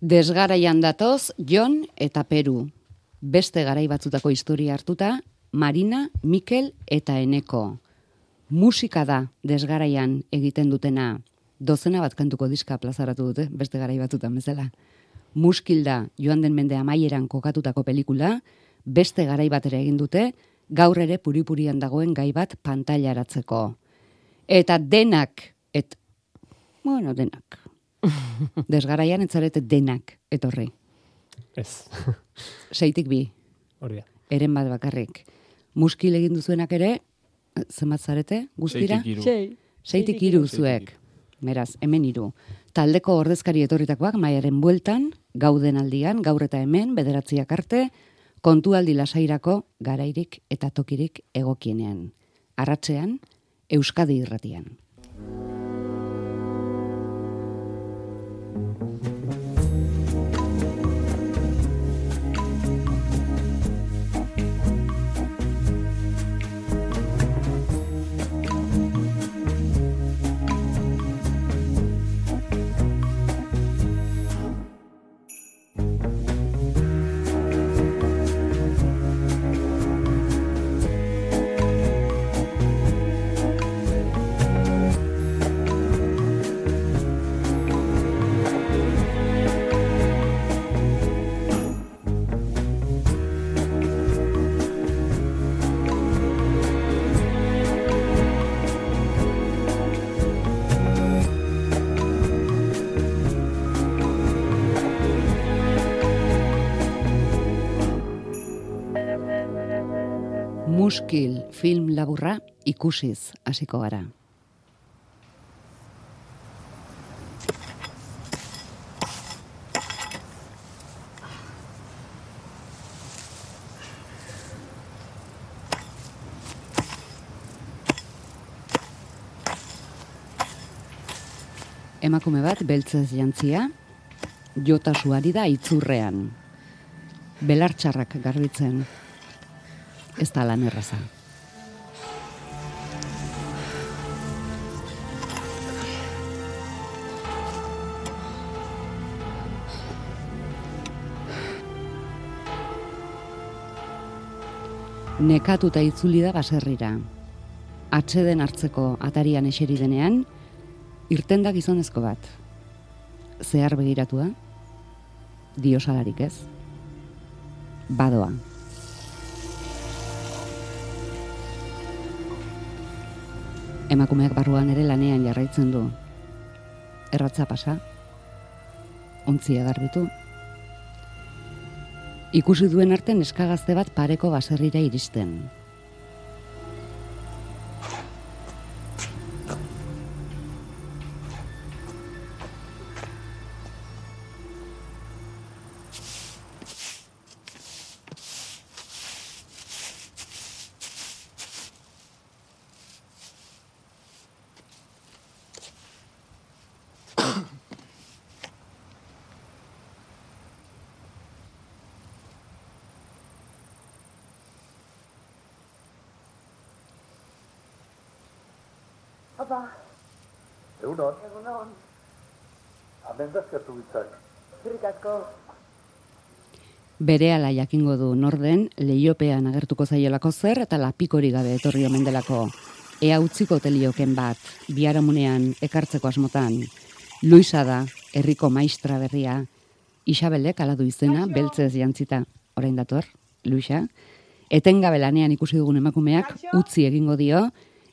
Desgaraian datoz, Jon eta Peru. Beste garai batzutako historia hartuta, Marina, Mikel eta Eneko. Musika da desgaraian egiten dutena. Dozena bat kantuko diska plazaratu dute, beste garai batzutan bezala. Muskil da joan den mende amaieran kokatutako pelikula, beste garai batera egin dute, gaur ere puripurian dagoen gai bat pantailaratzeko. Eta denak, et, bueno, denak, Desgaraian etzarete denak etorri. Ez. Seitik bi. Hori da. Eren bat bakarrik. Muskil egin duzuenak ere, zenbat zarete, guztira? Seitik hiru. Sei. Seitik hiru zuek. Meraz, hemen hiru. Taldeko ordezkari etorritakoak maiaren bueltan, gauden aldian, gaur eta hemen, bederatziak arte, kontualdi lasairako garairik eta tokirik egokienean. Arratzean, Euskadi irratian. thank mm -hmm. you Muskil film laburra ikusiz hasiko gara. Emakume bat beltzez jantzia, jota suari da itzurrean. Belartxarrak garbitzen, ez da lan erraza. Nekatuta itzuli da baserrira. Atxeden hartzeko atarian eseri denean, irten da gizonezko bat. Zehar begiratua, diosalarik ez. Badoa. Emakumeak barruan ere lanean jarraitzen du. Erratza pasa. Ontzia garbitu. Ikusi duen arte neskagazte bat pareko baserrira iristen. Papa, Egunon, egunon, amendazkatu bitzak. zurrik asko. Berehala jakingo du norden leiopean agertuko zaiolako zer eta lapikori gabe etorri omen delako. Ea utziko telioken bat, biharamunean ekartzeko asmotan. Luisa da, herriko maistra berria. Isabelek ala du izena, beltzez jantzita. Orain dator, Luisa. Etengabe lanean ikusi dugun emakumeak utzi egingo dio,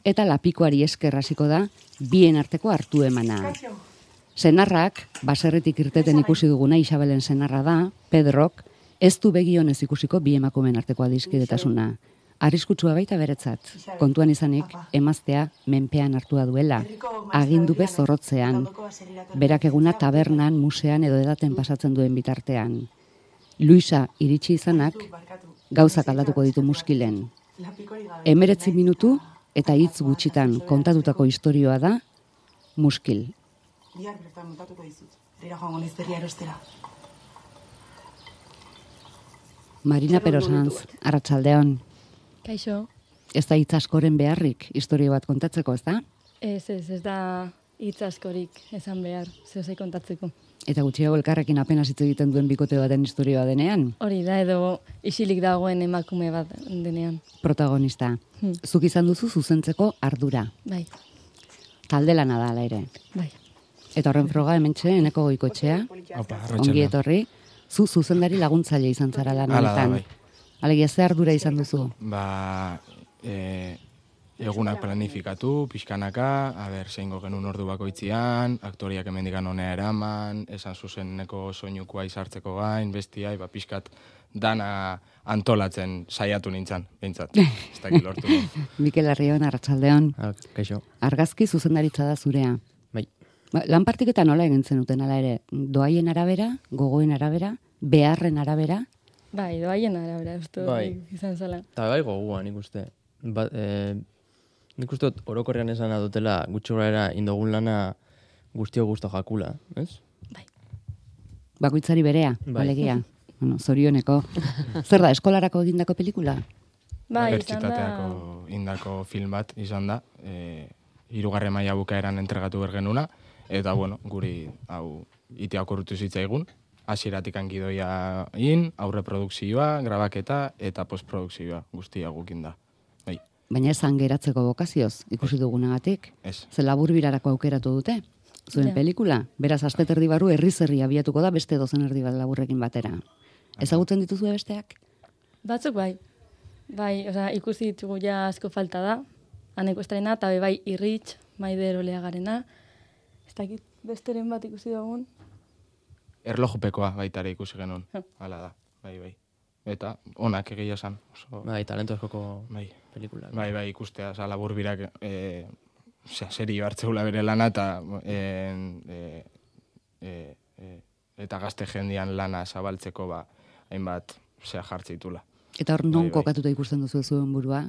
eta lapikoari esker hasiko da bien arteko hartu emana. Senarrak, baserritik irteten ikusi duguna Isabelen senarra da, Pedrok, ez du begionez ikusiko bi emakumeen arteko adiskidetasuna. Arriskutsua baita beretzat, kontuan izanik, emaztea menpean hartua duela, agindupe zorrotzean, berak eguna tabernan, musean edo edaten pasatzen duen bitartean. Luisa iritsi izanak, gauzak aldatuko ditu muskilen. Emeretzi minutu eta hitz gutxitan kontatutako istorioa da, muskil. Bihar bertan montatuko dizut. Herrira joango naiz berria erostera. Marina Perosanz, arratsaldeon. Kaixo, Ez da hitz askoren beharrik historio bat kontatzeko, ez da? ez ez, ez da hitz askorik esan behar, zehose kontatzeko. Eta gutxiago elkarrekin apenas hitz egiten duen bikote baten historioa denean, Hori da, edo isilik dagoen emakume bat denean. protagonista. Hmm. Zuk izan duzu zuzentzeko ardura. Bai, Talde lana da ere. bai. Eta horren froga hementxe eneko goikotxea, Opa, ongi etorri, zu zuzendari laguntzaile izan zara lan Hala honetan. bai. Alegia ze ardura izan duzu? Ba, e, egunak planifikatu, pixkanaka, a ber, zeingo genuen ordu bakoitzian, aktoriak emendikan honea eraman, esan zuzeneko soinukua izartzeko gain, bestia, ba, pixkat dana antolatzen saiatu nintzen, behintzat. Ez dakit lortu. Mikel Arrion, Arratsaldeon, Ah, kaixo. argazki zuzendaritza da zurea. Bai. Ba, lan partiketa nola egin zenuten ala ere? Doaien arabera, gogoen arabera, beharren arabera, Bai, doaien arabera, uste dut Bai. izan zela. Eta bai gogoa nik uste. Ba, e, nik uste dut orokorrean esan dutela gutxi gorara indogun lana guztio gusto jakula, ez? bakoitzari berea, Bai. alegia. Bueno, zorioneko. Zer da, eskolarako egindako pelikula? Bai, izan da... Indako film bat izan da, e, hirugarren maila bukaeran entregatu bergenuna, eta bueno, guri hau itea okurrutu zitzaigun, hasieratik gidoia in, aurre produkzioa, grabaketa eta postprodukzioa guztia gukin da. Bai, Baina esan geratzeko bokazioz, ikusi dugunagatik. ez. Ze labur birarako aukeratu dute, zuen Ja. pelikula. Beraz, astet erdi barru herri zerri abiatuko da beste dozen erdi bat laburrekin batera. Ezagutzen dituzue besteak? Batzuk bai. Bai, osea, ikusi ditugu ja asko falta da. Aneko estarena, eta bai irritx, maider oleagarena. Ez dakit besteren bat ikusi dugun. Erlojupekoa baitare ikusi genuen, hala da, bai, bai. Eta onak egia esan, oso, Bai, talento askoko bai. pelikula. Bai, bai, ikustea, oza, labur birak, e, osea, serio hartzeula bere lana, eta en, e, e, e, eta gazte jendian lana zabaltzeko, ba, hainbat, zea jartzeitula. Eta hor non Bai, bai. kokatuta ikusten duzu zuen burua?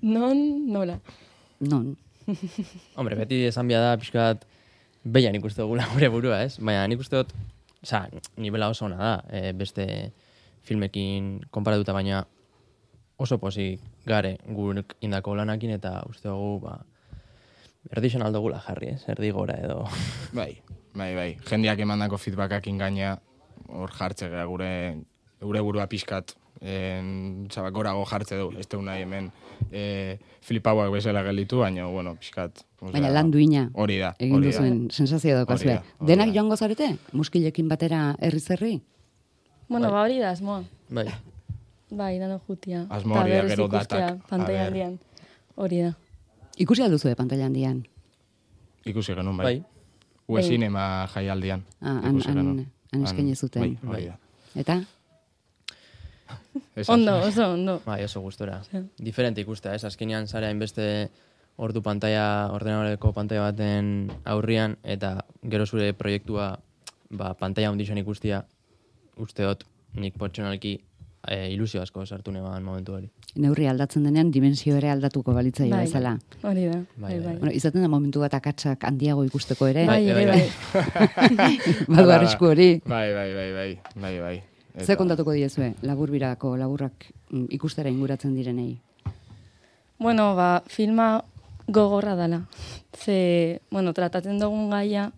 Non, nola. Non. Hombre, beti esan bia da pixkat behian ikuste dugula gure burua, ez? Baina nik uste dut, oza, nivela oso ona da, e, beste filmekin konparatuta, baina oso pozik gare gurek indako lanakin eta uste dugu, ba, erdixen aldogula jarri, ez? Erdi gora edo... Bai, bai, bai. Jendiak emandako feedbackakin gaina, hor jartze gea gure, gure burua pixkat, en, zaba, gorago jartze du, ez nahi hemen e, flipauak bezala gelditu, baina, bueno, pixkat. osea, Baina lan duina. Hori da, Egin hori duzuen sensazio daukazue. Denak da. joango zarete? Muskilekin batera herri zerri? Bueno, Bai. ba hori da, asmoa. Bai, Bai, dano jutia. Asmoa hori da, gero datak, a Pantaila ber. handian. Hori da. Ikusi alduzu pantalla handian. Ikusi genuen, bai. bai. Ue Bai. sinema jaialdian. Ah, ikusi han- genuen. han eskaini zuten. Bai, da. Eta? Ez Ondo, hasi. oso ondo. Bai, oso gustora. Diferente ikustea, ez? Azkenean zara hainbeste ordu pantalla, ordenadoreko pantalla baten aurrian, eta gero zure proiektua ba, pantalla handixen ikustia, uste dut nik pertsonalki e, ilusio asko sartu neban momentu hori. Neurri aldatzen denean dimensio ere aldatuko balitzaio Bai. bezala. Hori da. Bai, Bai, bai, bai. Bueno, izaten da momentu bat akatsak handiago ikusteko ere. Bai, bai, bai. bai. Badu arrisku hori. Bai, bai, bai, bai, bai, bai. Ze kontatuko diezue, labur birako, laburrak ikustera inguratzen direnei. Bueno, ba, filma gogorra dala. Ze, bueno, tratatzen dugun gaia,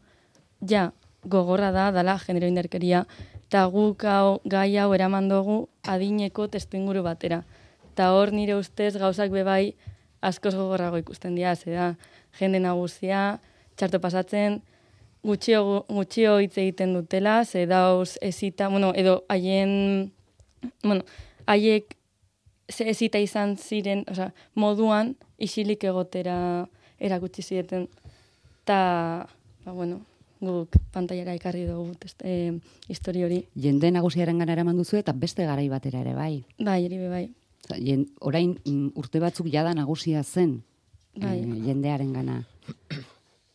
ja, gogorra da, dala genero indarkeria, eta guk hau, gai hau eraman dugu adineko testuinguru batera. Eta hor nire ustez gauzak bebai askoz gogorrago ikusten dira, ze da, jende nagusia, txarto pasatzen, gutxio, gutxio hitz egiten dutela, ze dauz ezita, bueno, edo haien, bueno, haiek ze ezita izan ziren, osea, moduan isilik egotera erakutsi zieten. Ta, ba, bueno, guk pantailara ekarri dugu e, histori hori. Jende nagusiaren gana eraman duzu eta beste garai batera ere bai. Bai, eri be bai. Oza, jen, orain mm, urte batzuk jada nagusia zen Bai. eh, jendearen gana.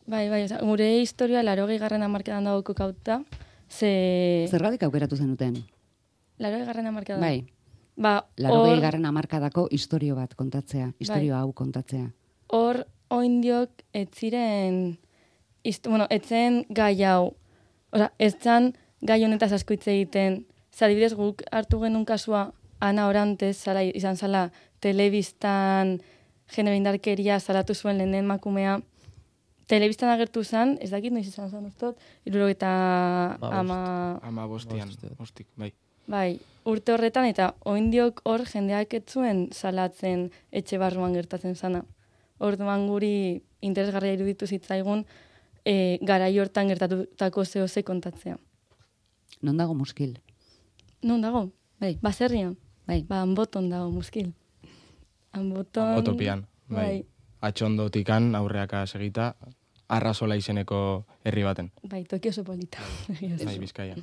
Bai, bai, osea, gure historia laro garren amarkadan dago kokauta, ze... Zergatik aukeratu zenuten? Laro garren amarkadan. Bai, Ba, laro hor, garren amarkadako istorio bat kontatzea, istorio hau kontatzea. hor oindiok ez ziren, ist, bueno, etzen gai hau, Osa, ez zan gai honetaz asko hitz egiten, zadibidez guk hartu genuen kasua, Ana Orantez, zala, izan zala, telebistan genero indarkeria salatu zuen lehen emakumea, telebistan agertu zen, ez dakit noiz izan zen ustot, irurogeta ama, Ama bostian, Bost, uste dut. ostik, bai. bai, urte horretan, eta oindiok hor jendeak etzuen salatzen etxe barruan gertatzen zana. Orduan guri interesgarria iruditu zitzaigun, e, garai hortan gertatutako zehose kontatzea. Non dago muskil? Non dago? Bai. Baserrian. Bai. Ba, anboton dago muskil. Anboton... Otopian, bai. Atxondotikan aurreaka segita, arrazola izeneko herri baten. Bai, toki oso polita. Bai, bizkaia.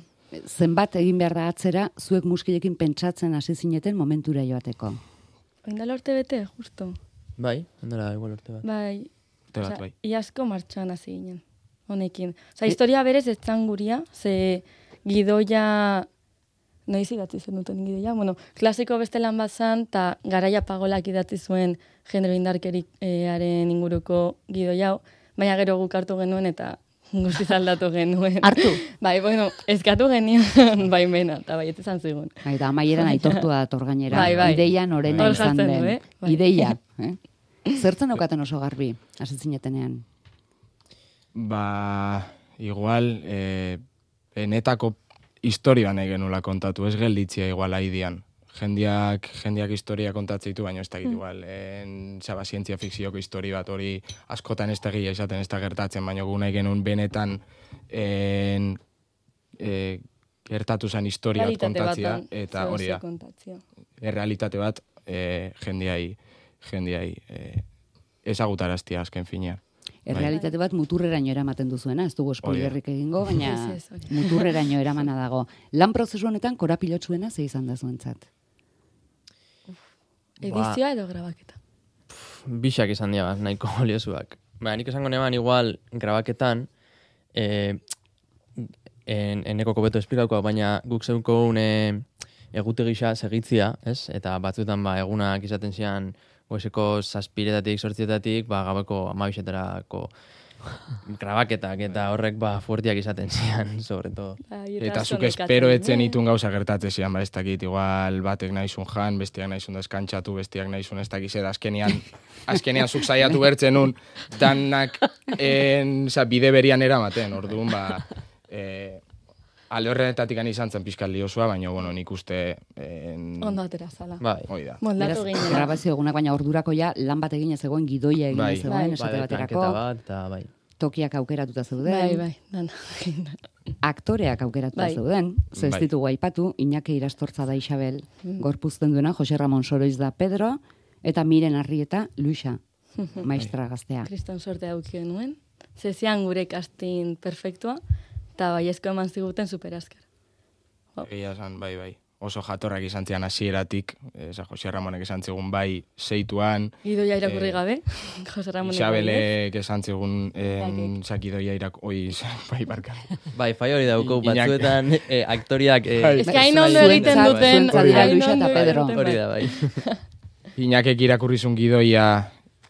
Zenbat egin behar da atzera, zuek muskilekin pentsatzen hasi zineten momentura joateko. Oindala urte bete, justo. Bai, handela igual urte bat. Bai, Te bat, bai. Iazko martxoan hasi ginen, honekin. Osa, historia berez ez zan guria, ze gidoia, noiz idatzi zen duten gidoia, bueno, klasiko beste lan bat zan, eta garaia pagolak idatzi zuen genero indarkeriaren inguruko gidoia, baina gero guk hartu genuen eta guztiz aldatu genuen. Hartu? Bai, bueno, eskatu genion baimena, eta bai, ez izan zigun. Bai, da amaieran aitortua dator gainera. Bai, bai. Ideia norena Hor izan jartzen den. du, eh? Bai. Ideia. Eh? Zertzen okaten oso garbi, hasi zinetenean. Ba, igual, e, enetako historia nahi genula kontatu, ez gelditzia igual aidian. Jendiak, jendiak historia kontatzen ditu, baina ez dakit igual, en, zaba, zientzia fikzioko histori bat hori askotan ez da egia izaten ez da gertatzen, baina gu nahi genuen benetan en, e, gertatu zen historia bat kontatzia, eta hori da, errealitate bat e, jendiai, jendiai e, ezagutaraztia azken finean. Errealitate bat muturreraino eramaten duzuena, ez dugu spoilerrik egingo, baina muturreraino eramana dago. Lan prozesu honetan korapilotsuena ze izan da zuentzat. Edizioa edo grabaketa. Bixak izan dira, nahiko oliosuak. Ba, nik esango neban igual grabaketan, e, en, eneko kobeto esplikauko, baina guk zeuko une egute gisa segitzia, ez? Eta batzutan ba, egunak izaten zian goizeko zazpiretatik, sortzietatik, ba, gabeko amabisetarako grabaketak eta horrek ba, fuertiak izaten zian, sobre todo. Bai, Eta zuk espero etzen eh? itun gauza gertatze zian, ba, ez dakit, igual batek nahizun jan, bestiak nahizun deskantxatu, bestiak nahizun ez dakiz, eta azkenian, azkenian zuk saiatu bertzen un, danak en, oza, bide berian eramaten, orduan, ba, e, alde horretatik izan zen pixkat liosua, baina, bueno, nik uste, en, Ondo atera zala. Bai, hoi da. Moldatu ginen. grabazio egunak, baina ordurako ja lan bat egin ez zegoen, gidoia egin Bai. ez zegoen, Bai. esate bai, baterako, bat, eta bai. tokiak aukeratuta zeuden, Bai, bai, dana. aktoreak aukeratuta Bai. zeuden, ze ez Bai. ditugu aipatu, Iñaki Irastortza da Isabel, gorpuzten duena, Jose Ramon Soroiz da Pedro, eta Miren Arrieta Luisa, maestra gaztea. Kriston sorte auki genuen. Zezian gure casting perfektua, eta baiezko eman ziguten superazkar. Egia esan, bai, bai. Oso jatorrak izan zian hasieratik, eza Jose Ramonek esan zigun bai zeituan, Gidoia irakurri Eh, gabe, Jose Ramon Isabelek esan zigun en, zakidoia irak, oi, bai, barka. Bai, fai hori dauko, batzuetan eh, aktoriak... Eh, Bai. Ez que hain ondo egiten duten. Luisa eta ondo Pedro. egiten Hori bai. da, bai. Inakek irakurrizun gidoia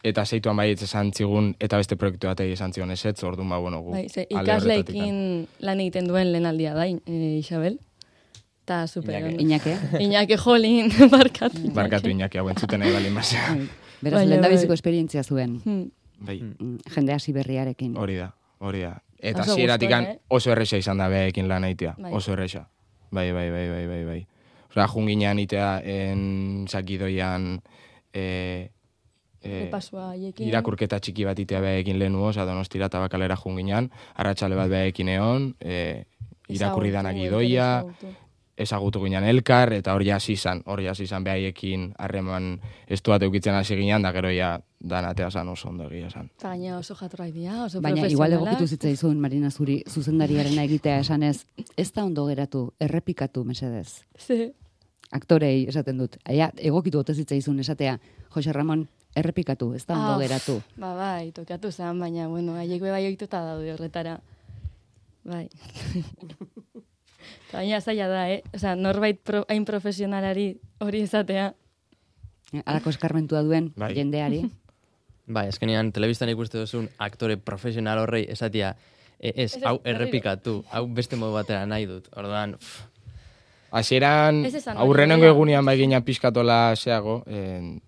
eta zeituan bai esan zigun, eta beste proiektu batei esan zigun esetz, orduan ba, bueno, gu. Bai, ze ikasleekin lan egiten duen lehen aldia da, e, Isabel. Ta super. Iñake, Iñaki jolin, barkatu. Barkatu Inaki hau entzuten nahi bali mazea. beraz, Baina, lehendabiziko bai. esperientzia zuen, Hmm. Bai, mm, jende hasi berriarekin. hori da, hori da. Eta gustoa, eh? oso erresa izan da behekin lan aitea. Bai. Oso erresa. Bai, bai, bai, bai, bai, bai. Osea, junginean itea en zakidoian e, e, irakurketa txiki bat itea behekin lehenu, oza, donostira tabakalera junginean, arratsale bat behekin egon, e, irakurri Ezagutu, danak elkar gidoia, ezagutu. ginen elkar, eta hori hasi izan, hori hasi izan behaiekin harreman estu bat eukitzen hasi ginen, da gero ja danatea zan oso ondo egia zan. Eta gaina oso jatorrak dira, oso Baina igual egokitu zitzaizun Marina Zuri zuzendariarena egitea esanez, ez da ondo geratu, errepikatu mesedez. Ze, Aktorei esaten dut. Aia, egokitu ote zitzaizun esatea, Jose Ramon, errepikatu, ez da ondo Ah, geratu. Ba, bai, tokatu zen, baina, bueno, haiek be bai ohituta daude horretara. Bai. Baina zaila da, eh? Osa, norbait pro, hain profesionalari hori esatea. Eh, Halako eskarmentua duen Bai. jendeari. Bai, eskenean telebistan ikuste duzun aktore profesional horrei esatia, e, ez, Ez, hau errepikatu, hau beste modu batera nahi dut. Orduan, pff, Hasieran aurrenengo egunean bai gina pizkatola zeago, en,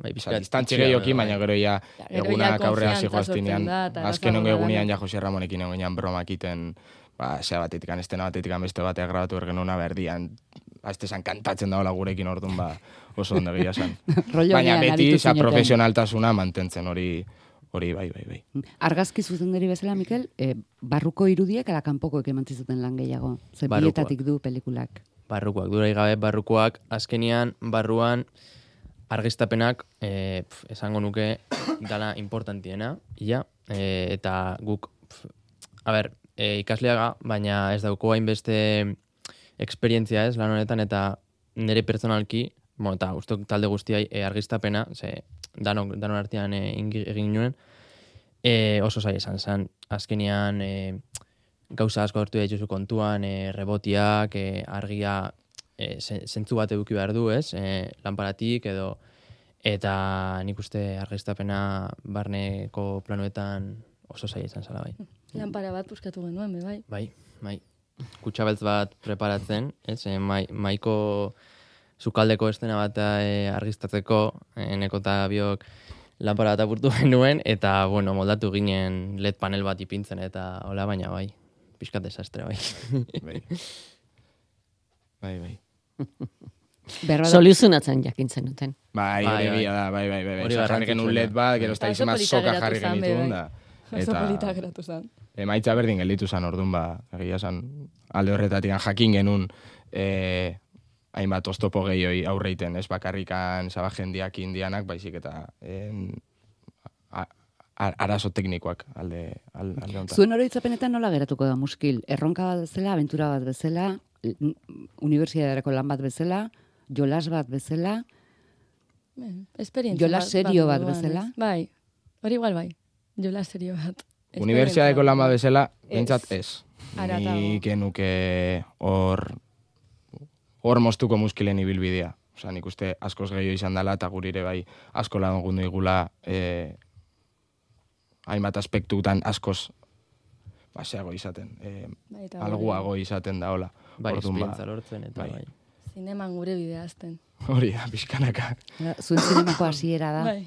Bai, pixkat distantzi gehiokin, daude, baina bai. gero ja egunak zijoaztinean, da, eta azken ongo errazagoa egunean ja Jose Ramonekin egonean bromak iten, ba, zea batetik, estena batetik beste bateak grabatu ergenuna berdian, azte zan kantatzen daola gurekin orduan, ba, oso ondo san. Rollo Baina beti, za profesionaltasuna mantentzen hori, hori bai, bai, bai. Argazki zuzendari bezala, Mikel, e, barruko irudiek ala kanpokoek eman zizuten lan gehiago. Ze du pelikulak. barrukoak, durai gabe barrukoak, azkenian barruan argiztapenak, e, pf, esango nuke, dala importantiena, ia, e, eta guk, pf, a ber, e, ikasleaga, baina ez dauko hainbeste esperientzia ez, lan honetan, eta nire pertsonalki, bueno, eta ustok talde guztiai e, argiztapena, ze danok, danon artean e, egin nuen, e, oso zai esan zen, azkenian e, gauza asko hartu dituzu kontuan, e, rebotiak, e, argia e, zentzu bat eduki behar du, ez? E, lanparatik edo eta nik uste argiztapena barneko planoetan oso zaila izan zala bai. Lanpara bat buskatu genuen, be, bai. Bai, bai. Kutxabeltz bat preparatzen, ez? E, mai, maiko sukaldeko estena bat e, argiztatzeko, e, neko eta biok lanpara bat apurtu genuen, eta, bueno, moldatu ginen LED panel bat ipintzen, eta hola, baina bai, pixkat desastre, bai. Bai, bai. bai. Berra da, Soluzionatzen jakintzen duten. Bai, Bai, hori bai. da, bai, bai, bai. Hori bai. Jarri genuen. LED bat, gero izan polita soka jarri genituen bai. da. Polita Eta geratu zen. emaitza berdin gelditu zen orduan, ba, egia zen alde horretatik jakin genuen e, hainbat oztopo gehioi aurreiten, ez bakarrikan zaba jendiak indianak, baizik eta en, a, a, arazo teknikoak alde, alde, alde zuen oroitzapenetan nola geratuko da muskil? Erronka bat bezala, aventura bat bezala, unibertsitaterako lan bat bezala, jolas bat bezala, Esperientzia Jola bat- serio bat moduan, bezala? ez? Bai, hori igual bai. Jola serio bat. Unibertsitateko lan bat bat bezala, Ez. behintzat ez. Haratago. Ni genuke hor hor moztuko muskilen ibilbidea. Osa, nik uste askoz gehiago izan dela, eta gurire bai asko lagundu digula e, hainbat aspektutan askoz baseago izaten. E, Bai, eta alguago izaten da, hola. Bai, Orduan, esperientza lortzen, eta bai. bai. Zineman gure bidea azten. Hori da, pixkanaka. zuen zinemako hasiera da. Bai.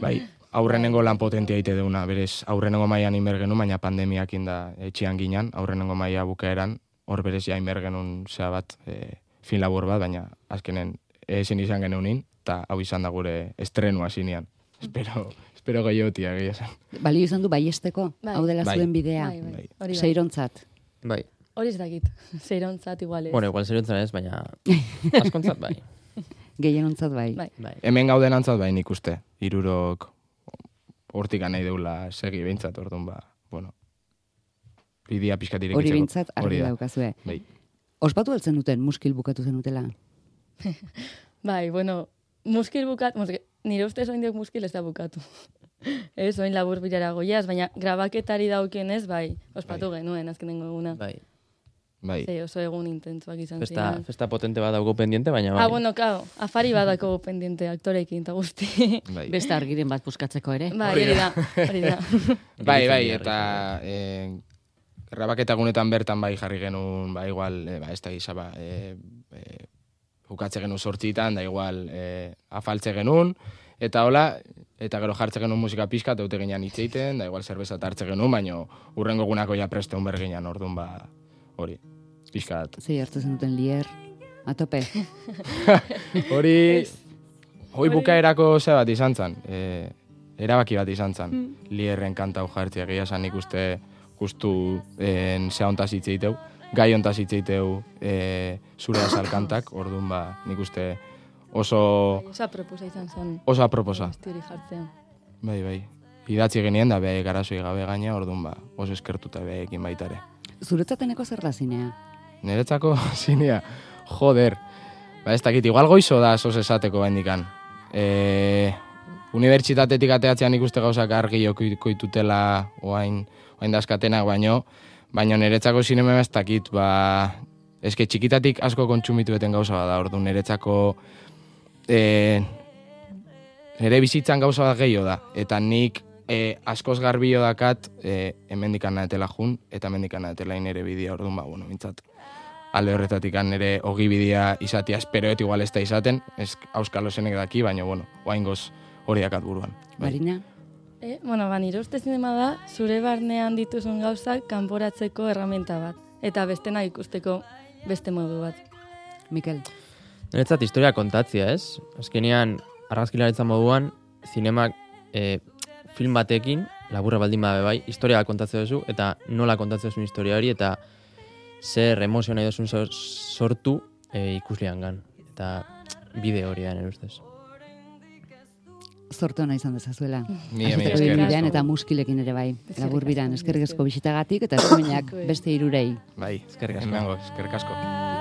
Bai, aurrenengo lan potentia ite deuna, berez, aurrenengo maian inber genuen, baina pandemiak inda etxean ginen, aurrenengo maia bukaeran, hor berez ja inber genuen zea bat, e, fin labor bat, baina azkenen ezin izan geneunin, eta hau izan da gure estrenua zinean. Espero, espero gehiotia, esan. Balio izan du baiesteko, Bai. hau dela Bai. zuen bidea. Bai, bai. Bai. Bai. Seirontzat. Bai. Hori ez dakit. Zeirontzat igual ez. Bueno, igual zeriotzen ez, baina askontzat bai. Gehienontzat bai. Bai. bai. Hemen gauden antzat bai nik uste, irurok hortik nahi deula segi behintzat, orduan ba, bueno, bidia pixkat irekitzeko. Hori bintzat argi daukazue. Bai. Ospatu altzen duten muskil bukatu zenutela. Bai, bueno, muskil bukat, muskil, nire ustez oin diok muskil ez da bukatu. ez, oin labur birara goiaz, baina grabaketari daukenez, bai, ospatu genuen azkenengo eguna. Bai. Bai. Ze oso egun intentsuak izan Festa, ziren. festa potente bat dauko pendiente, baina bai. Ah, bueno, claro, afari badako pendiente aktorekin eta guzti. Bai. Beste argiren bat buskatzeko ere. bai, hori da, hori da. Bai, bai, eta e, grabaketa gunetan bertan bai jarri genuen, ba, igual, e, ba, ez da gisa, ba, e, e, bukatze genuen sortzitan, da igual, e, afaltze genuen, eta hola, eta gero jartze genuen musika pixka, eta eute ginean hitz egiten, da igual zerbeza hartze genuen, baino urrengo gunako ja preste unber ginean, orduan, ba, hori, pixkat. Zei hartu zenuten lier, atope. Hori, hoi bukaerako ze bat izan zen, e, erabaki bat izan zen, lierren kanta hau jartzea, egia zen ikuste justu en, zea ontaz hitz egiteu, gai ontaz hitz egiteu e, zure azal kantak, orduan ba, nik uste oso, Osa proposa izan zen. Guzti hori jartzea. Bai, bai. Idatzi genien da beha garazoi gabe gaina, orduan ba, oso eskertuta behekin baitare. Zuretzateneko zer da zinea? Niretzako zinea, joder. Ba, ez dakit, igual goizo da sos esateko bendikan. E, unibertsitatetik ateatzean ikuste gauzak argi jokoitutela oain, oain dazkatenak baino, baino niretzako zinema ez dakit, ba, eske txikitatik asko kontsumitu eten gauza bat da, ordu niretzako e, nire bizitzan gauza bat gehiago da, eta nik e, askoz garbio dakat e, hemendikan nahetela jun, eta hemendikan nahetela nire bidea, orduan ba, bueno, bintzat, alde horretatik nire ogi bidea izatea esperoet igual ez da izaten, ez auskalo zenek daki, baina, bueno, oain goz, hori dakat buruan. Bai. Marina? E, bueno, ba, nire uste zinema da, zure barnean dituzun gauzak kanporatzeko erramenta bat. Eta bestena ikusteko beste modu bat. Mikel? Niretzat historia kontatzia, ez? Azkenean, argazkilaritza moduan, zinemak e, film batekin, laburra baldin badabe bai, historia kontatzea duzu, eta nola kontatzea duzun historia hori, eta zer emozio nahi duzun sor- sortu e, ikuslean gan. Eta bide hori da, nire ustez. Zorte hona izan dezazuela. Mila, eta muskilekin ere bai. Labur biran, eskerrik asko bisitagatik eta eskuminak beste irurei. Bai, Eskerrik asko. Eskerrik asko.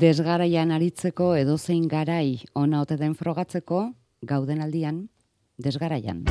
Desgaraian aritzeko edozein garai ona ote den frogatzeko, gauden aldian, desgaraian.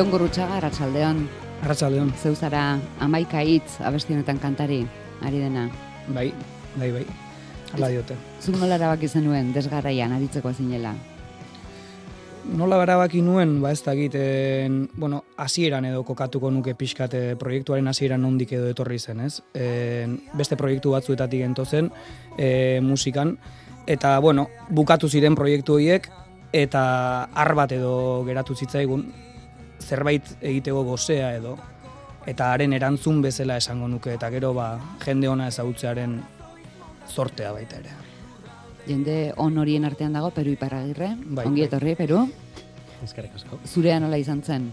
Jon Gurrutxaga, Arratsaldeon. Arratsaldeon. Zeu zara amaika hitz abestionetan kantari, ari dena. Bai, bai, bai. Hala diote. Zuk nola erabaki zenuen desgaraian aritzeko zinela. Nola erabaki nuen, ba ez dakit, en, bueno, hasieran edo kokatuko nuke pixkate proiektuaren hasieran nondik edo etorri zen, ez? En, beste proiektu batzuetatik ento zen, e, musikan, eta, bueno, bukatu ziren proiektu horiek, eta har bat edo geratu zitzaigun, zerbait egiteko gozea edo, eta haren erantzun bezala esango nuke, eta gero, ba, jende ona ezagutzearen zortea baita ere. Jende on horien artean dago Peru Iparragirre. Bai, Ongi bai. etorri, Peru. Eskerrik asko. Zurea nola izan zen?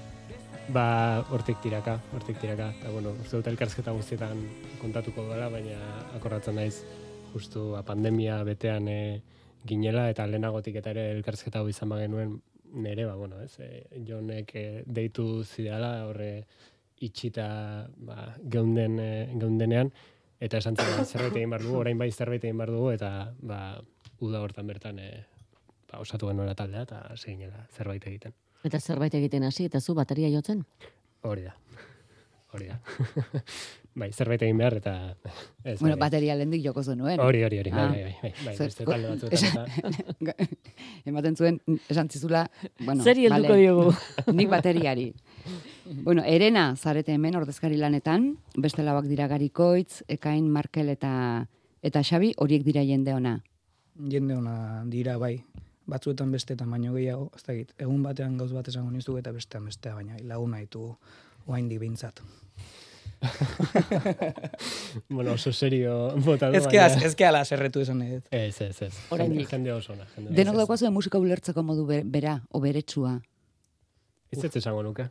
Ba, hortik tiraka, hortik tiraka. Eta, bueno, uste dut elkarsketa guztietan kontatuko dela, baina akorratzen naiz justu a pandemia betean e, ginela, eta lehenagotik eta ere elkarsketa hau izan bagenuen nere, ba, bueno, ez, e, jonek e, deitu zidala, horre itxita ba, geunden, e, geundenean, eta esan zen, zerbait egin behar dugu, orain bai zerbait egin behar dugu, eta ba, uda hortan bertan e, ba, osatu genuela taldea, eta zeginela zerbait egiten. Eta zerbait egiten hasi, eta zu bateria jotzen? Hori da. hori da. bai, zerbait egin behar eta... Ez, Bueno, bai. bateria lehendik joko zenuen. Hori, hori, hori, bai, Ah. bai, bai, bai, bai, beste talde batzuetan eta... Ematen zuen, esan zizula, bueno, Zeri helduko vale, diogu? nik bateriari. bueno, erena zarete hemen ordezkari lanetan, beste lauak dira garikoitz, ekain, markel eta eta xabi, horiek dira jende ona. Jende ona dira, bai. Batzuetan bestetan baino gehiago, ez dakit. Egun batean gauz bat esango niztu eta bestean bestea, baina laguna ditu oaindik behintzat. bueno, oso serio bota du. Ez que, az- ez que ala zerretu esan nahi dut. Ez, ez, ez. Oraindik. Jende, oso ona. Denok daukazu musika ulertzeko modu be- bera, o beretsua. Ez ez esango nuke.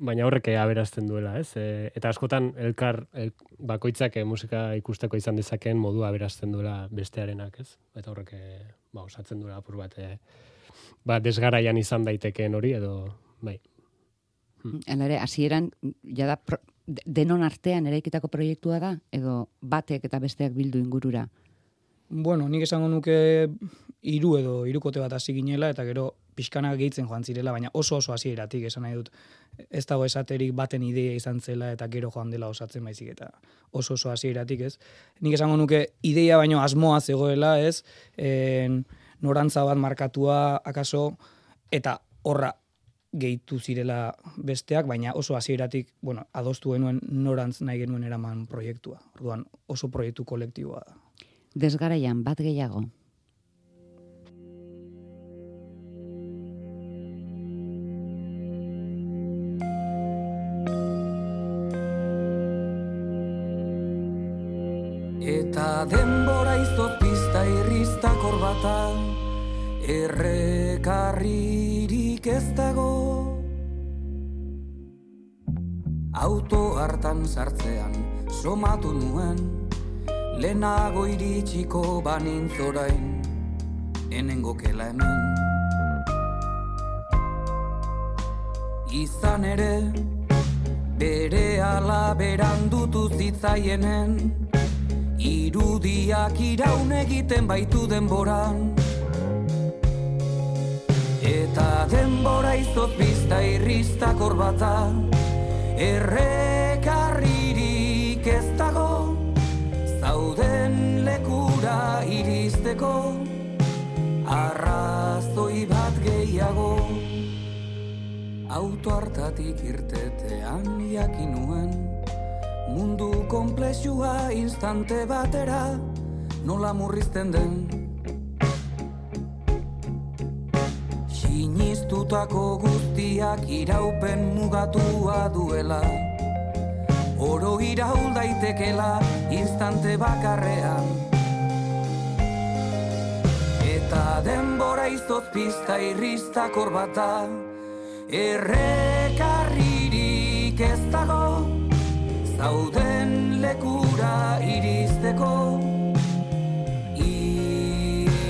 Baina horrek aberazten duela, ez? E, eta askotan elkar el, bakoitzak eh, musika ikusteko izan dezakeen modu aberazten duela bestearenak, ez? Eta horrek eh, ba, osatzen duela apur bat, eh, ba, desgaraian izan daitekeen hori edo, bai. Hala ere, hasieran jada de- denon artean eraikitako proiektua da, edo batek eta besteak bildu ingurura. Bueno, nik esango nuke hiru edo hirukote bat hasi ginela eta gero pixkana gehitzen joan zirela, baina oso oso hasieratik esan nahi dut. Ez dago esaterik baten ideia izan zela eta gero joan dela osatzen baizik eta oso oso hasieratik ez. Nik esango nuke ideia baino asmoa zegoela ez, en, norantza bat markatua akaso eta horra gehitu zirela besteak, baina oso hasieratik, bueno, adostu genuen norantz nahi genuen eraman proiektua. Orduan oso proiektu kolektiboa da. Desgaraian bat gehiago. Eta denbora izot pizta irristakor bata Errekarririk ez dago Auto hartan sartzean somatu nuen Lehenago iritsiko banintzorain Enengokela hemen. Izan ere Bere ala berandutu zitzaienen Irudiak iraun egiten baitu denboran Eta denbora izot bizta irristakor bata. Errekarririk ez dago Zauden lekura iristeko. Arrazoi bat gehiago Auto hartatik irtetean jakin nuen. Mundu komplexua instante batera nola murrizten den Sinistutako guztiak iraupen mugatua duela. Oro iraul daitekela instante bakarrean. Eta denbora izot pizta irristakor bata Errekarririk ez dago Zauden lekura iristeko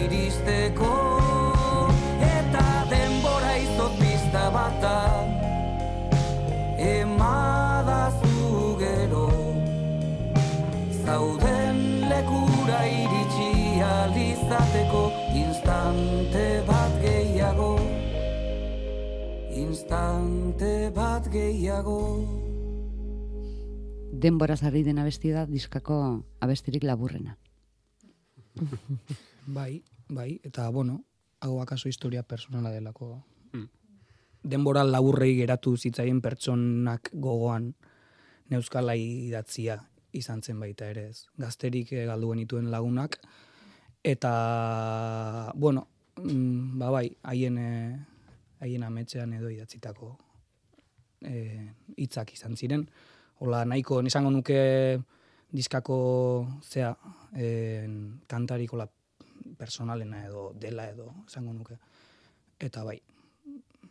Iristeko pizta bata Emadazu gero Zauden lekura iritsi alizateko Instante bat gehiago Instante bat gehiago Denbora zarri den abesti da diskako abestirik laburrena. Bai, bai, eta bueno, hau akaso historia personala delako. Denbora laburrei geratu zitzaien pertsonak gogoan neuzkala idatzia izan zen baita ere ez. Gazterik eh, galdu genituen lagunak, eta, bueno, mm, ba bai, haien, eh, haien ametxean edo idatzitako eh, hitzak izan ziren. Hola, nahiko, nisango nuke diskako, zea, en, kantarik hola personalena edo dela edo esango nuke. Eta bai,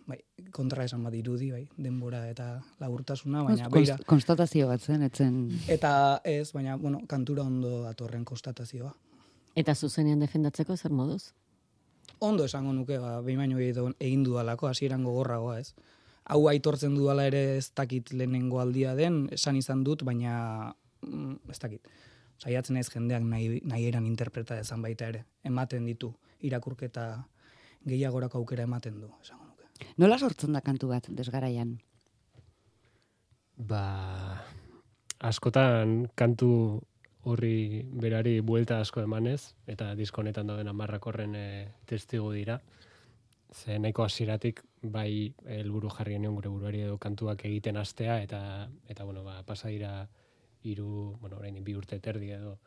bai, kontra esan bat irudi, bai, denbora eta laburtasuna, baina Konst- beira. Konstatazio bat zen, etzen... Eta ez, baina, bueno, kantura ondo datorren konstatazioa. Eta zuzenean defendatzeko zer moduz? Ondo esango nuke, ba, behin baino egin dudalako, hasieran gogorragoa, ez. Hau aitortzen dudala ere ez dakit lehenengo aldia den, esan izan dut, baina mm, ez dakit. Saiatzen ez jendeak nahi, nahi eran interpreta dezan baita ere. Ematen ditu, irakurketa gehiagorako aukera ematen du, esango. Nola sortzen da kantu bat desgaraian? ba, askotan kantu horri berari buelta asko emanez, eta disko honetan dauden amarrak horren e, testigu dira. Ze nahiko hasieratik bai helburu jarri genion gure buruari edo kantuak egiten astea, eta, eta bueno, ba, pasa dira hiru, bueno, orain bi urte terdi edo,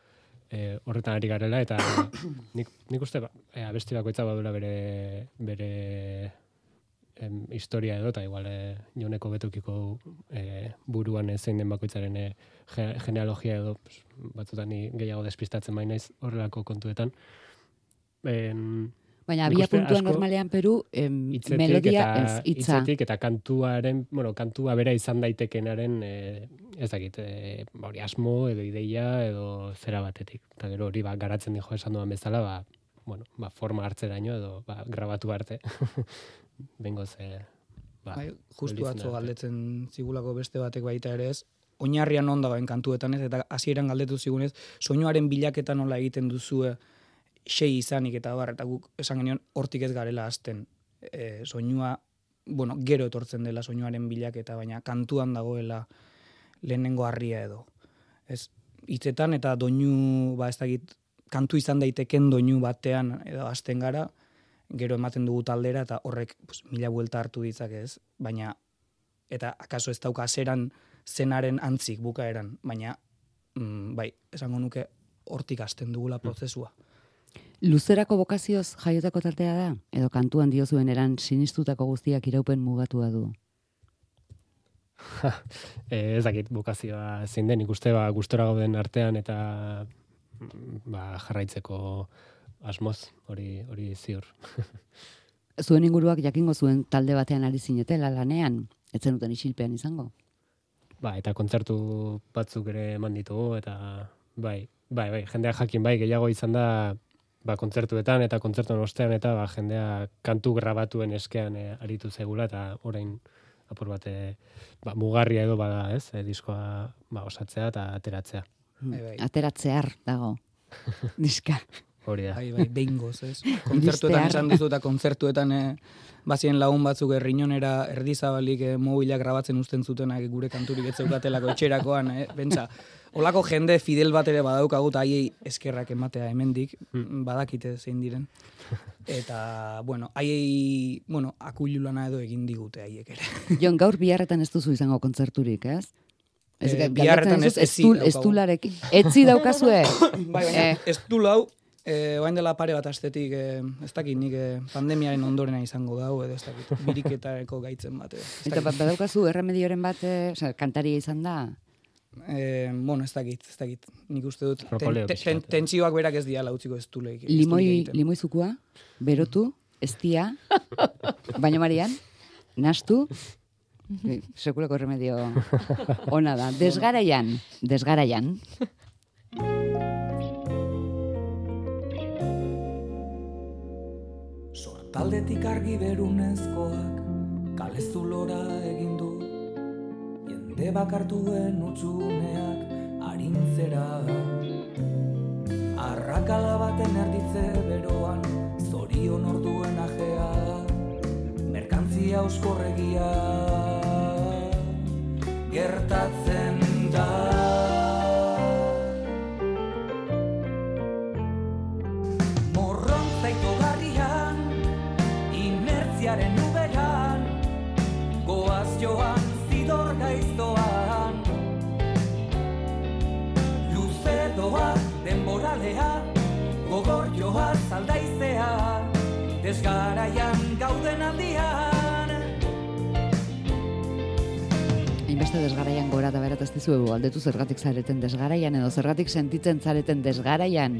e, horretan ari garela, eta nik, nik uste, ba, e, abesti bakoitza badula bere, bere em, historia edo, eta igual e, joneko betukiko e, buruan e, zein den bakoitzaren e, ge- genealogia edo pues, batzutan ni gehiago despistatzen baina naiz horrelako kontuetan. Em, Baina abia puntua normalean Peru em, melodia eta, ez hitza. hitzetik eta kantuaren, bueno, kantua bera izan daitekenaren, e, ez dakit, e, hori asmo edo ideia edo zera batetik. Eta gero hori ba, garatzen dijo esan duan bezala, ba, bueno, ba, forma hartzeraino edo ba, grabatu arte. Bengoz, e, ba, Bai, justu atzo galdetzen zigulako beste batek baita ere ez, oinarrian on dagoen kantuetan ez, eta hasieran galdetu zigunez, soinuaren bilaketa nola egiten duzue sei izanik eta bar, eta guk esan genion hortik ez garela hasten. E, soinua, bueno, gero etortzen dela soinuaren bilaketa, baina kantuan dagoela lehenengo harria edo. Ez, hitzetan eta doinu, ba ez dakit, kantu izan daiteken doinu batean edo hasten gara, gero ematen dugu taldera eta horrek pues, mila buelta hartu ditzake ez, baina eta akaso ez dauka zeran zenaren antzik bukaeran, baina mm, bai, esango nuke hortik hasten dugula prozesua. Luzerako bokazioz jaiotako taldea da? Edo kantuan diozuen eran sinistutako guztiak iraupen mugatua du? e, ez dakit bokazioa zein den, ikuste ba, gustora gauden artean eta mm, ba, jarraitzeko asmoz, hori hori ziur. Zuen inguruak jakingo zuen talde batean ari zinetela lanean, ez zenuten isilpean izango. Ba, eta kontzertu batzuk ere eman ditugu, eta bai, bai, bai, jendea jakin bai, gehiago izan da, ba, kontzertuetan eta kontzertuen ostean, eta ba, jendea kantu grabatuen eskean e, aritu zegula, eta orain apur bat, e, ba, mugarria edo bada, ez, e, diskoa ba, osatzea eta ateratzea. Bai, bai. Ateratzear dago. Diska. Hori da. Bai, bai, behingoz, ez? Kontzertuetan esan dizu eta kontzertuetan e, bazien lagun batzuk errinonera erdizabalik e, mobilak grabatzen uzten zutenak gure kanturik ez zeukatelako etxerakoan, eh? Bentsa, olako jende fidel bat ere badaukagu eta haiei eskerrak ematea hemendik, badakite zein diren. Eta, bueno, haiei, bueno, akulu lana edo egin digute haiek ere. Jon, gaur biharretan ez duzu izango kontzerturik, ez? Ez, Eh, biharretan dizut, ez- ezi estul, daukagu. estularekin. Etzi daukazue? bai, baina, Eh. ez du lau, e, oain dela pare bat astetik, e, ez dakit nik e, pandemiaren ondorena izango dau, edo ez dakit, biriketareko gaitzen bat. ez Eta dakit. ba- badaukazu erremedioren bat, eh, osea, kantaria izan da? Eh, bueno, ez dakit, ez dakit. Nik uste dut, ten, ten, tentsioak berak ez diala utziko ez duleik. ez Limoi, egiten. limoizukua, berotu, estia, baino marian, nastu, Eh, sekulako remedio ona da. Desgaraian, desgaraian. Sortaldetik argi berunezkoak kalezulora egin du. Jende bakartuen utxuneak arintzera. Arrakala baten erditze beroan zorion orduen ajea. Merkantzia euskorregia gertatzen gogor joa zaldaizea, desgaraian gauden aldian. Hainbeste desgaraian gora da berat ez dizuegu aldetu zergatik zareten desgaraian edo zergatik sentitzen zareten desgaraian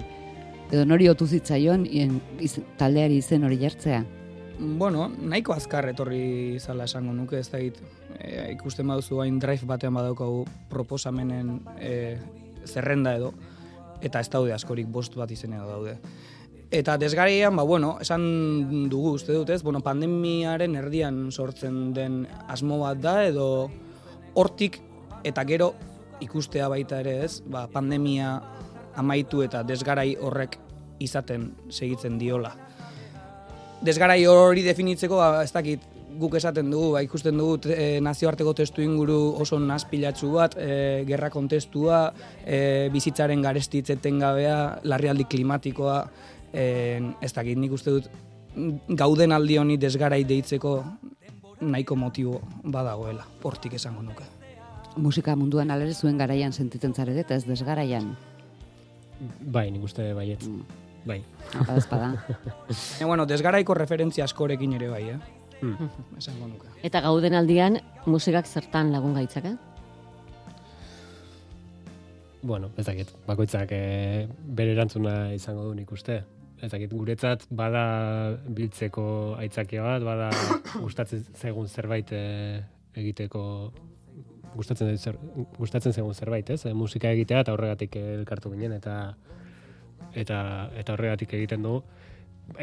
edo nori otu zitzaion iz, taldeari izen hori jartzea. Bueno, nahiko azkar etorri zala esango nuke, ez dakit. E, ikusten baduzu hain drive batean badaukagu proposamenen e, zerrenda edo, eta ez daude askorik bost bat izen edo daude. Eta desgaraian, ba, bueno, esan dugu uste dut, ez? Bueno, pandemiaren erdian sortzen den asmo bat da, edo hortik eta gero ikustea baita ere, ez? Ba, pandemia amaitu eta desgarai horrek izaten segitzen diola desgarai hori definitzeko, ba, ez dakit, guk esaten dugu, ba, ikusten dugu e, nazioarteko testu inguru oso nazpilatzu bat, e, gerra kontestua, e, bizitzaren garestitzeten gabea, larrialdi klimatikoa, e, ez dakit nik uste dut gauden aldi honi desgarai deitzeko nahiko motibo badagoela, hortik esango nuke. Musika munduan alere zuen garaian sentitzen zarete, eta ez desgaraian. Bai, nik uste baiet. Bai. Apa, espada. E, bueno, desgaraiko referentzia askorekin ere bai, eh? Mm. Esango nuke. Eta gauden aldian, musikak zertan lagun gaitzake? Bueno, ez dakit, bakoitzak e, bere erantzuna izango du nik uste. Ez dakit, guretzat bada biltzeko aitzakia bat, bada gustatzen zaigun zerbait e, egiteko gustatzen zer, gustatzen zaigun zerbait, ez? E, musika egitea eta horregatik elkartu ginen eta eta eta horregatik egiten dugu.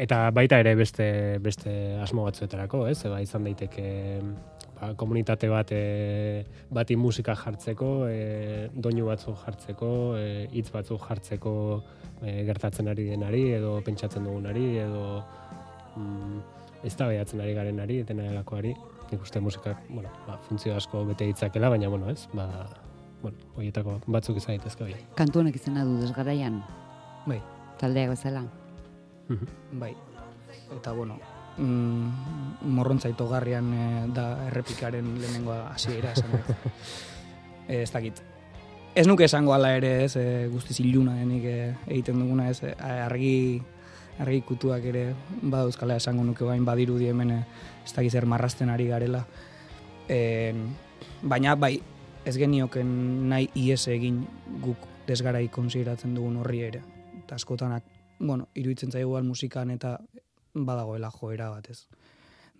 Eta baita ere beste beste asmo batzuetarako, ez? Ba, izan daiteke ba, komunitate bat e, bati musika jartzeko, e, doinu batzuk jartzeko, e, hitz batzuk jartzeko e, gertatzen ari denari, edo pentsatzen dugunari, edo mm, ez da ari garenari, dena delakoari. Nik uste musikak, bueno, ba, funtzio asko bete ditzakela, baina, bueno, ez, ba, bueno, horietako batzuk izan daitezke bai. Kantu honek izena du desgaraian. Bai. Taldeak bezala. Bai. Eta, bueno, mm, morrontzaito garrian e, da errepikaren lehenengoa hasiera esan dut. e, ez dakit. Ez nuke esango ala ere, ez, e, guztiz iluna denik e, egiten duguna, ez, e, argi argi kutuak ere bada euskala esango nuke bain badirudi hemen e, ez dakit zer marrasten ari garela. E, baina bai, ez genioken nahi ies egin guk desgarai konsideratzen dugun horri ere. Eta askotanak, bueno, iruditzen zaigu musikan eta badagoela joera bat, ez.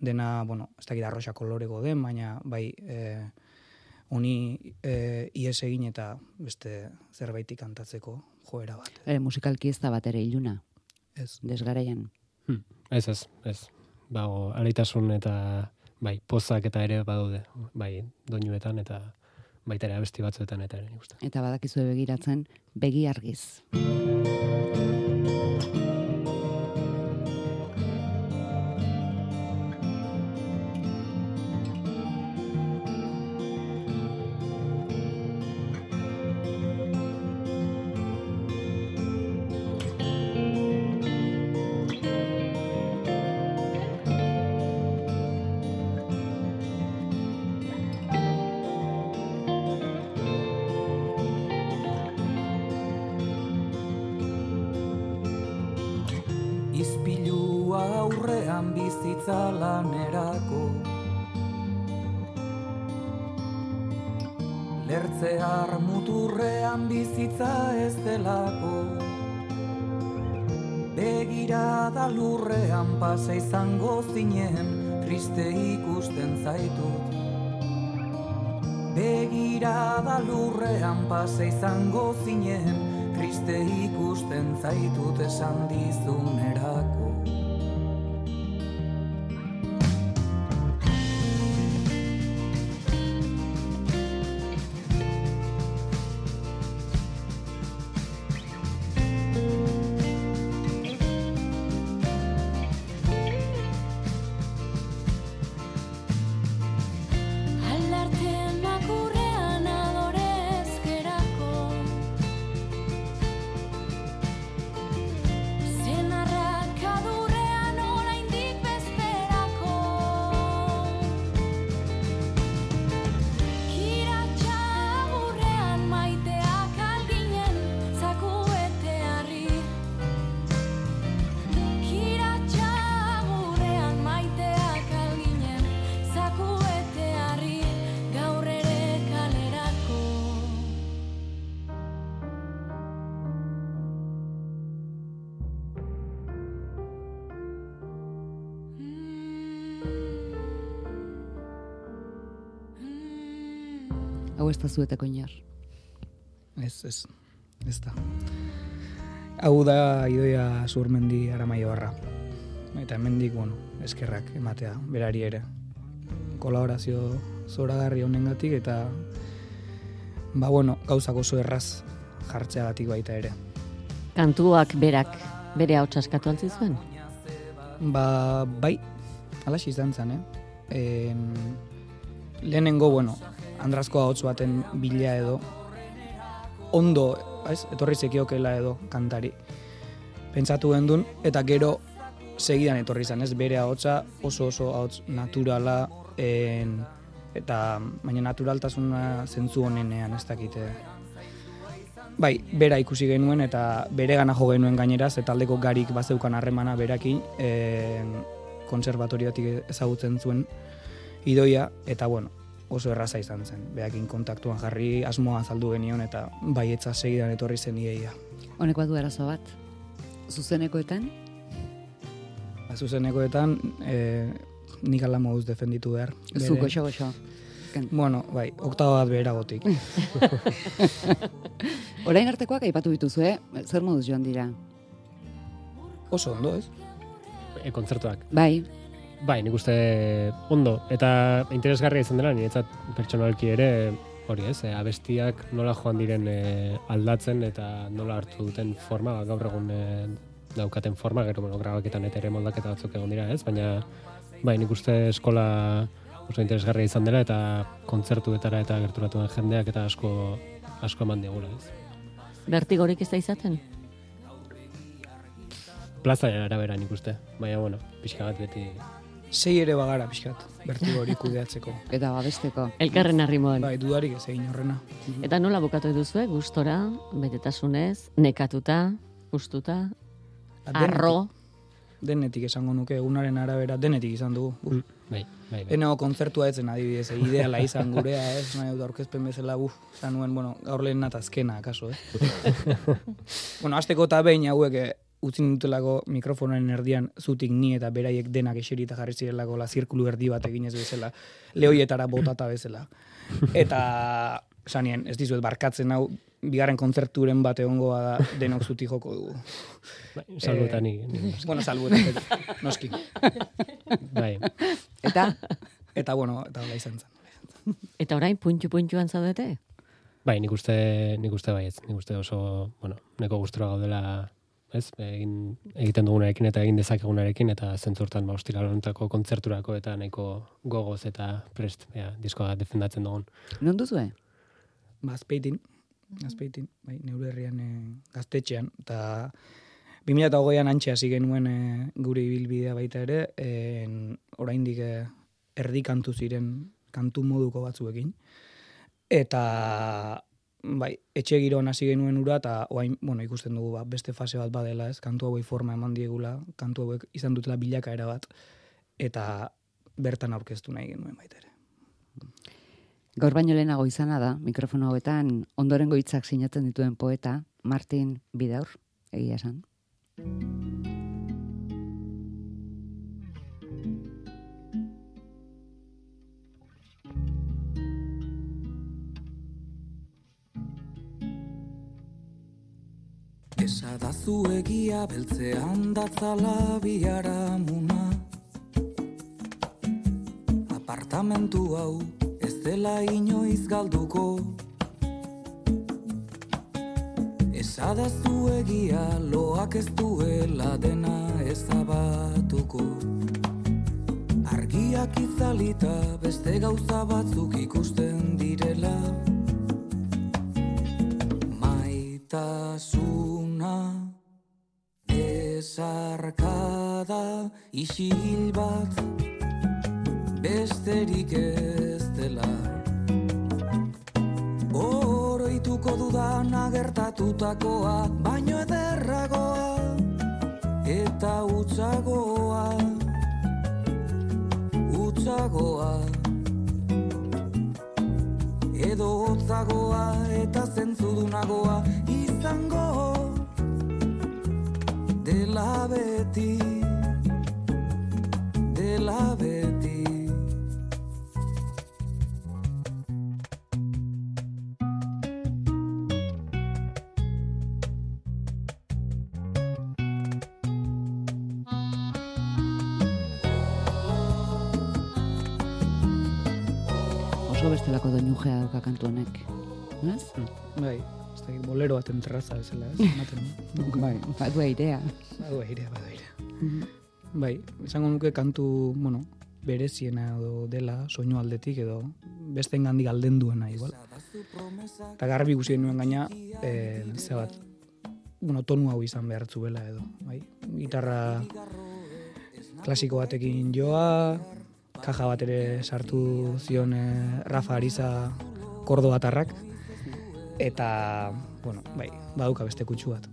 Dena, bueno, ez dakit arroxa kolorego den, baina bai e, honi e, ies egin eta beste zerbaitik kantatzeko joera bat. E, musikalki ez da bat ere iluna. Ez. Desgaraian. Hmm. Ez, ez, ez. Bago, alaitasun eta bai, pozak eta ere badaude, bai, doinuetan eta baita ere abesti batzuetan eta ere, uste. Eta badakizue begiratzen, begi argiz. Pasa izango zinen Triste ikusten zaitut esan dizunerako Hau ez da zueteko inor. Ez, ez, ez da. Hau da idoia zurmendi aramaio barra. Eta hemendik, bueno, eskerrak ematea, berari ere. Kolaborazio zoragarri honengatik eta ba bueno, gauzak oso erraz jartzeagatik baita ere. Kantuak berak bere hau txaskatu altzi zuen? Ba, bai, alaxi izan zen, eh? en, lehenengo, bueno, Andrazko ahots baten bila edo, ondo, ez, etorri zekiokela edo kantari. Pentsatu gendun, eta gero segidan etorri izan, ez, bere ahotsa oso oso ahots naturala, en, eta baina naturaltasuna zentzu honenean ez dakite. Bai, bera ikusi genuen eta bere gana jo genuen gaineraz, eta aldeko garik bazeukan harremana berakin, en, konservatoriotik ezagutzen zuen idoia, eta bueno, oso erraza izan zen. Beakin kontaktuan jarri asmoa azaldu genion eta baietza segidan etorri zen ideia. Honek badu arazo bat. Zuzenekoetan? Ba, zuzenekoetan, e, nik ala moduz defenditu behar. Zu goxo goxo. Bueno, bai, oktaba bat beheragotik. Orain artekoak aipatu dituzue, zer moduz joan dira? Oso ondo, ez? E, kontzertuak. Bai. Bai, nik uste ondo. Eta interesgarria izan dela, niretzat pertsonalki ere, hori ez, e, abestiak nola joan diren e, aldatzen eta nola hartu duten forma, ba, gaur egun e, daukaten forma, gero bueno, grabaketan eta ere moldaketa batzuk egon dira ez, baina bai, nik uste eskola oso interesgarria izan dela eta kontzertuetara eta gerturatuen jendeak eta asko asko eman digula ez. Bertigorik ez da izaten? Plaza arabera nik uste, baina bueno, pixka bat beti Sei ere bagara pixkat, bertigo hori kudeatzeko. Eta babesteko. Elkarren arrimoan. Bai, dudarik ez egin horrena. Eta nola bukatu duzue, gustora, betetasunez, nekatuta, gustuta, arro. Denetik esango nuke, egunaren arabera denetik izan dugu. Mm, bai, bai, bai. Eno kontzertua etzen adibidez, eh, ideala izan gurea, ez, nahi dut aurkezpen bezala, buf, zan nuen, bueno, gaur lehen natazkena, akaso, eh? bueno, azteko eta behin hauek eh, utzi dutelako mikrofonoen erdian zutik ni eta beraiek denak eserita jarri zirelako la zirkulu erdi bat eginez bezala, lehoietara botata bezala. Eta, sanien, ez dizuet barkatzen hau, bigarren kontzerturen bat egongo da denok zutik joko dugu. Bai, salbueta ni. Bueno, salbueta, noski. Bai. Eta? Eta, bueno, eta hola izan zen. Eta orain puntxu-puntxuan zaudete? Bai, nik uste, nik uste baietz, nik uste oso, bueno, neko gustura gaudela, ez, egin, egiten dugunarekin eta egin dezakegunarekin, eta zentzurtan, ba, ostiralontako kontzerturako eta nahiko gogoz eta prest, ja, diskoa defendatzen dugun. Non duzue? Ba, azpeitin, azpeitin, bai, neure herrian e, gaztetxean, eta 2008an antxe hasi genuen e, gure ibilbidea baita ere, e, oraindik e, erdi kantu ziren kantu moduko batzuekin. Eta bai, etxe giroan hasi genuen ura, eta oain, bueno, ikusten dugu ba, beste fase bat badela, ez, kantu hauei forma eman diegula, kantu hauek izan dutela bilakaera bat, eta bertan aurkeztu nahi genuen baita ere. Gaur baino lehenago izana da, mikrofono hauetan ondorengo hitzak sinatzen dituen poeta, Martin Bidaur, egia esan. Esadazu egia beltzean datzala biharamuna Apartamentu hau ez dela inoiz galduko. Esadazu egia loak ez duela dena ezabatuko. Argiak izalita beste gauza batzuk ikusten direla. Maitasuna ezarkada isil bat. Besterik ez dela. Oroituko dudan agertatutakoa baino ederragoa eta utzagoa utzagoa edo hotzagoa eta zentzudunagoa izango dela beti dela beti Oso bestelako doinujea dauka kantu honek. Ez? Bai, ez da, bolero baten terraza bezala, ez? Ematen. Bai, badu airea. Badu airea, badu airea. Bai, esango nuke kantu, bueno, bereziena edo dela, soinu aldetik edo beste gandik alden duena igual. Eta garbi ikusi nuen gaina, e, ze bat, bueno, tonu hau izan behar zuela edo, bai? Gitarra klasiko batekin joa, kaja bat ere sartu zion e, Rafa Ariza kordo batarrak, eta, bueno, bai, baduka beste kutsu bat.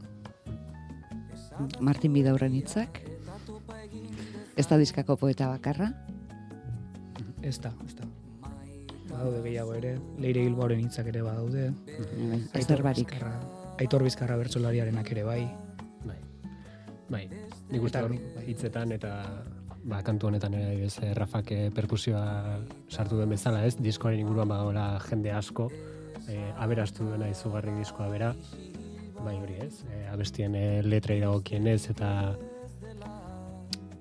Martin Bidauren hitzak. Ez da diskako poeta bakarra. Ez da, ez da. Badaude gehiago ere, Leire Bilbaoren hitzak ere badaude. Bai, Aitor Ester Barik. Bizkarra, Aitor Bizkarra bertsolariarenak ere bai. Bai, nik uste bai. hitzetan eta ba, kantu honetan ere adibidez eh, Rafak eh, perkusioa sartu duen bezala, ez? Diskoaren inguruan badagoela jende asko, eh, aberastu duena izugarri diskoa bera, bai hori ez, eh, abestien eh, letrei dagokienez eta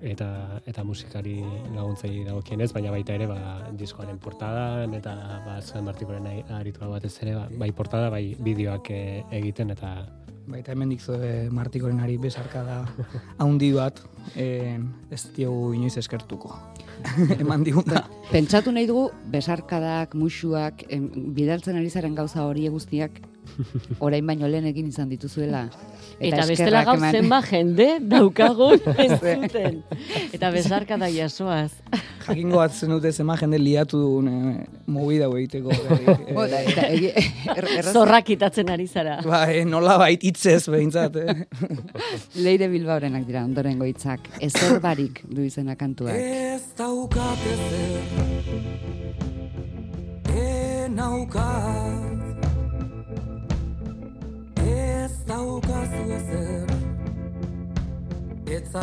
eta eta musikari laguntzai dagokienez, baina baita ere ba, diskoaren portadan eta ba, zuen bartikoren aritua batez ere, ba, bai portada, bai bideoak eh, egiten eta Baita hemen dikzue Martikoren ari besarka da haundi bat, en, ez diogu inoiz eskertuko. Eman diguna. Pentsatu nahi dugu, besarkadak, musuak, em, bidaltzen ari zaren gauza hori guztiak, orain baino lehen egin izan dituzuela. Eta, bestela eskerrak gaur eman- zenba jende daukagun entzuten. Eta besarka da jasoaz. Jakingo bat zen dute zema jende liatu duen eh, hau egiteko. berrik, eh, eta egi- er- Zorrak itatzen ari zara. Ba, eh, nola bait hitzez behintzat. Eh. Leire Bilbaorenak dira ondorengo hitzak. Ezer barik du izena kantuak. Ez daukat ezer Enaukat daukazu ezer Ez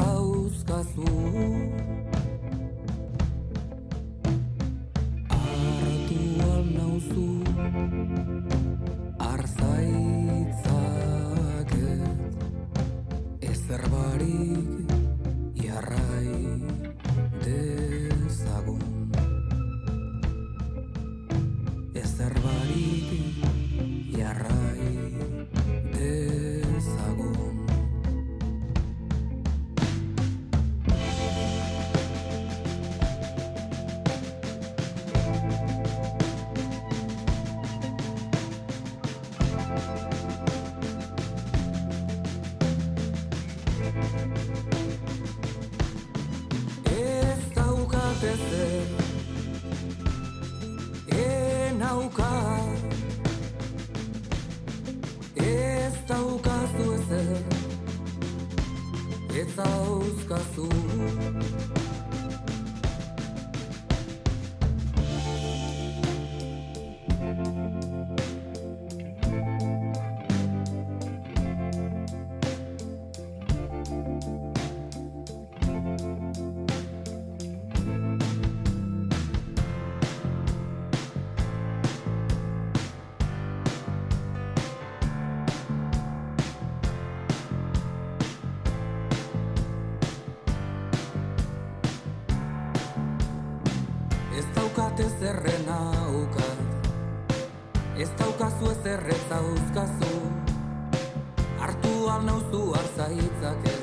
Hartu alnauzu arzaitzaket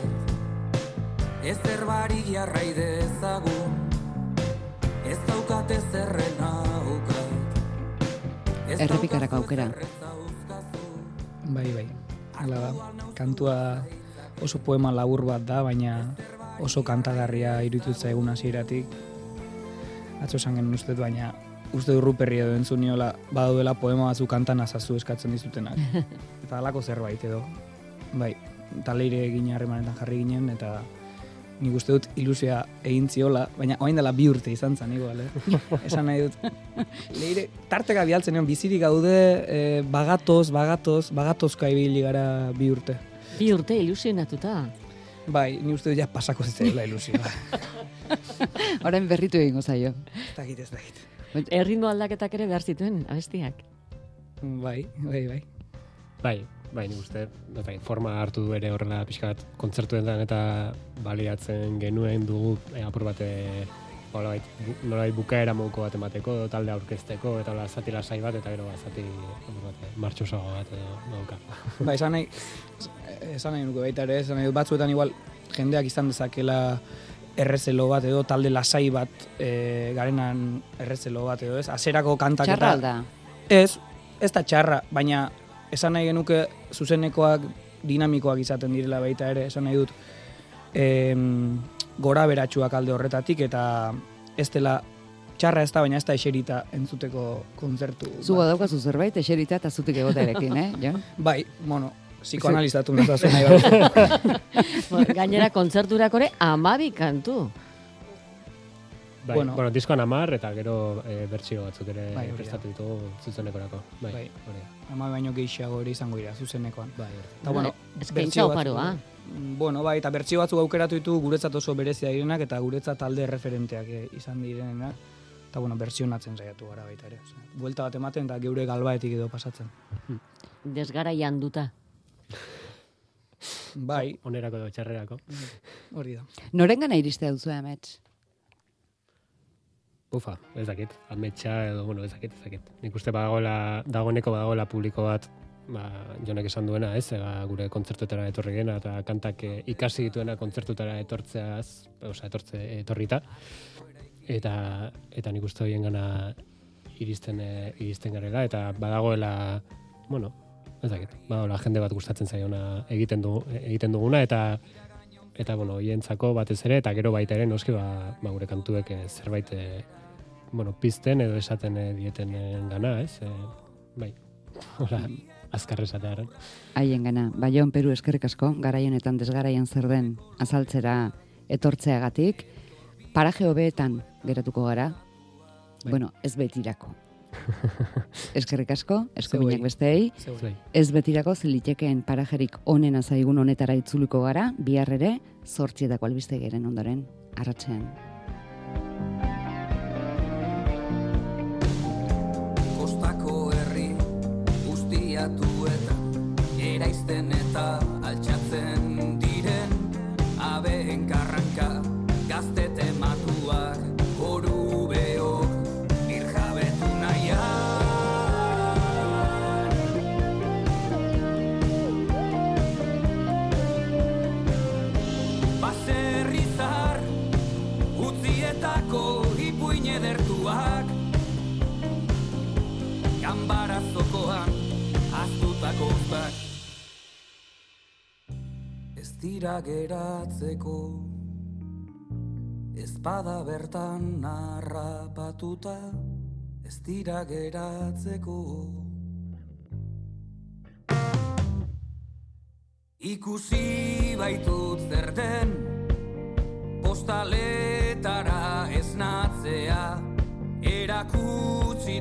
Ezer barik jarrai dezagun Ez daukat ezerren aukat Ez Errepikarako aukera. Bai, bai. Hala da. Kantua oso poema labur bat da, baina oso kantagarria iruditu zaigun hasieratik. Atzo esan genuen uste baina uste du ruperri edo entzun niola badaudela poema batzu kantan azazu eskatzen dizutenak. eta halako zerbait edo. Bai, eta leire egin harremanetan jarri ginen, eta nik uste dut ilusia egin ziola, baina orain dela bi urte izan zen, igual, eh? Esan nahi dut. Leire, tarteka bialtzen nion, bizirik gaude, eh, bagatoz, bagatoz, bagatozka ibili gara bi urte. Bi urte ilusionatuta. Bai, ni uste dut ja pasako zitzaiola ilusioa. Orain berritu egingo zaio. ez dakit, ez dakit. Erritmo aldaketak ere behar zituen, abestiak. Bai, bai, bai. Bai, bai, nik uste, bai, forma hartu du ere horrela pixka bat kontzertuetan eta baliatzen genuen dugu e, apur bat e, nolabait, bu- nolabait bukaera moduko bat emateko, edo talde aurkezteko, eta hola zati lasai bat, eta gero bat zati apur bat, e, martxosago bat edo dauka. Ba, esan nahi, esan nahi nuke baita ere, esan nahi batzuetan igual jendeak izan dezakela errezelo bat edo talde lasai bat e, garenan errezelo bat edo ez, aserako kantak Txarra alda. Ez, ez da txarra, baina esan nahi genuke zuzenekoak dinamikoak izaten direla baita ere, esan nahi dut em, gora beratxuak alde horretatik eta ez dela txarra ez da, baina ez da eserita entzuteko kontzertu. Zu badaukazu zerbait, eserita eta zutik egotarekin, eh, Jon? Bai, bueno, psikoanalizatu nazazu nahi bat. Bueno, Gainera kontzerturako ere amabi kantu. Bai, Bueno. bueno, diskoan amar eta gero e, bertsio batzuk ere Bai, hori prestatu ditugu zuzenekorako. Bai, Bai. hori da. Ama baino gehiago ere izango dira, zuzenekoan. Bai, hori. Eta bueno, Eskaintza oparoa. batzuk- Mm, Bueno, bai, eta bertsio batzuk aukeratu ditu guretzat oso berezia direnak eta guretzat talde referenteak eh, izan direnak. Eta bueno, bertsionatzen saiatu gara baita ere. Osea, buelta bat ematen eta geure galbaetik edo pasatzen. Desgaraian duta. Bai, Onerako edo txarrerako. hori da. Norengana iriste duzu amets? Ufa, ez dakit, ametsa edo, bueno, ez dakit, ez dakit. Nik uste badagoela, dagoeneko badagoela publiko bat, ba, jonek esan duena, ez, ega gure kontzertuetara etorri gena, eta kantak eh, ikasi dituena kontzertutara etortzeaz, osea, etortze, etorrita, eta, eta nik uste horien gana iristen, eh, iristen garela, eta badagoela, bueno, ez dakit, badagoela jende bat gustatzen zaiona egiten, du, egiten duguna, eta eta bueno, hoientzako batez ere eta gero baita ere noski ba, ba gure kantuek eh, zerbait eh, bueno, pizten edo esaten eh, dieten gana, ez? Eh, bai. Hola, azkar esatearen. Haien gana, Baion Peru eskerrik asko, garai honetan desgaraian zer den azaltzera etortzeagatik, paraje hobeetan geratuko gara, bueno, ez betirako. eskerrik asko, eskubinak besteei, ez betirako zilitekeen parajerik onena zaigun honetara itzuliko gara, bihar ere, zortzietako albistegeren ondoren, arratsean. Kostako herri guztiatu eta eraizten eta dira geratzeko. Ezpada bertan narrapatuta Ez dira geratzeko. Ikusi baitut zer den Postaletara esnatzea Erakutsi